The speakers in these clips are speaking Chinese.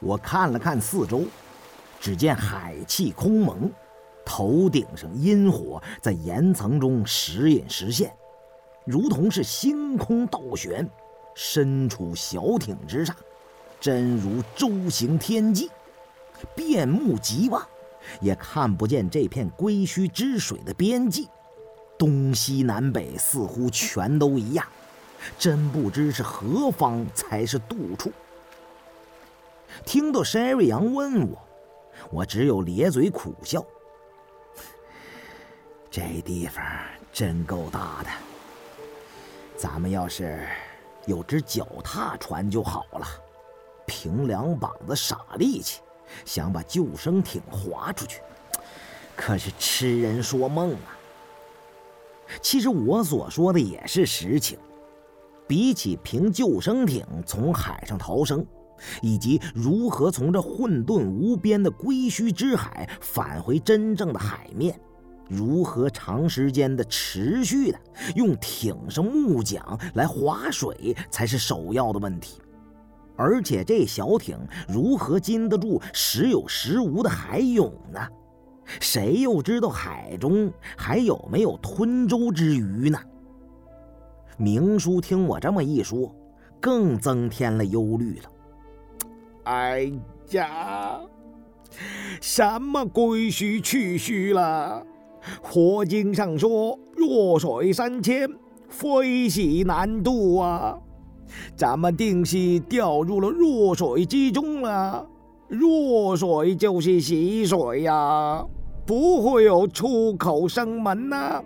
我看了看四周，只见海气空蒙，头顶上阴火在岩层中时隐时现，如同是星空倒悬，身处小艇之上，真如舟行天际。遍目极望，也看不见这片归墟之水的边际，东西南北似乎全都一样，真不知是何方才是渡处。听到山瑞阳问我，我只有咧嘴苦笑。这地方真够大的，咱们要是有只脚踏船就好了，凭两膀子傻力气，想把救生艇划出去，可是痴人说梦啊！其实我所说的也是实情，比起凭救生艇从海上逃生。以及如何从这混沌无边的归墟之海返回真正的海面，如何长时间的持续的用艇上木桨来划水，才是首要的问题。而且这小艇如何经得住时有时无的海涌呢？谁又知道海中还有没有吞舟之鱼呢？明叔听我这么一说，更增添了忧虑了。哎呀，什么归墟去墟了？佛经上说弱水三千，非喜难渡啊！咱们定是掉入了弱水之中了。弱水就是喜水呀，不会有出口生门呐！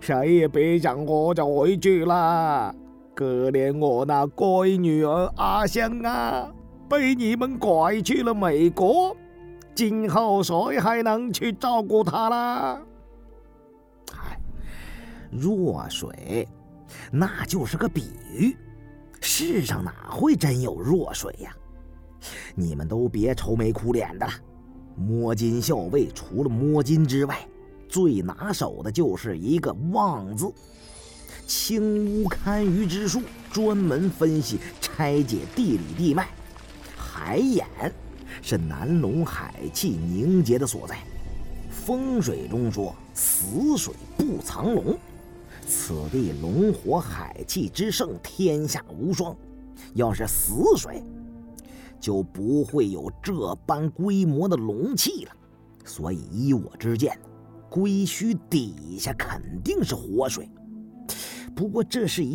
谁也别想活着回去了。可怜我那乖女儿阿香啊！被你们拐去了美国，今后谁还能去照顾他啦？哎，弱水，那就是个比喻，世上哪会真有弱水呀？你们都别愁眉苦脸的了。摸金校尉除了摸金之外，最拿手的就是一个望字，清污堪舆之术，专门分析拆解地理地脉。海眼是南龙海气凝结的所在。风水中说“死水不藏龙”，此地龙火海气之盛，天下无双。要是死水，就不会有这般规模的龙气了。所以依我之见，龟墟底下肯定是活水。不过这是一。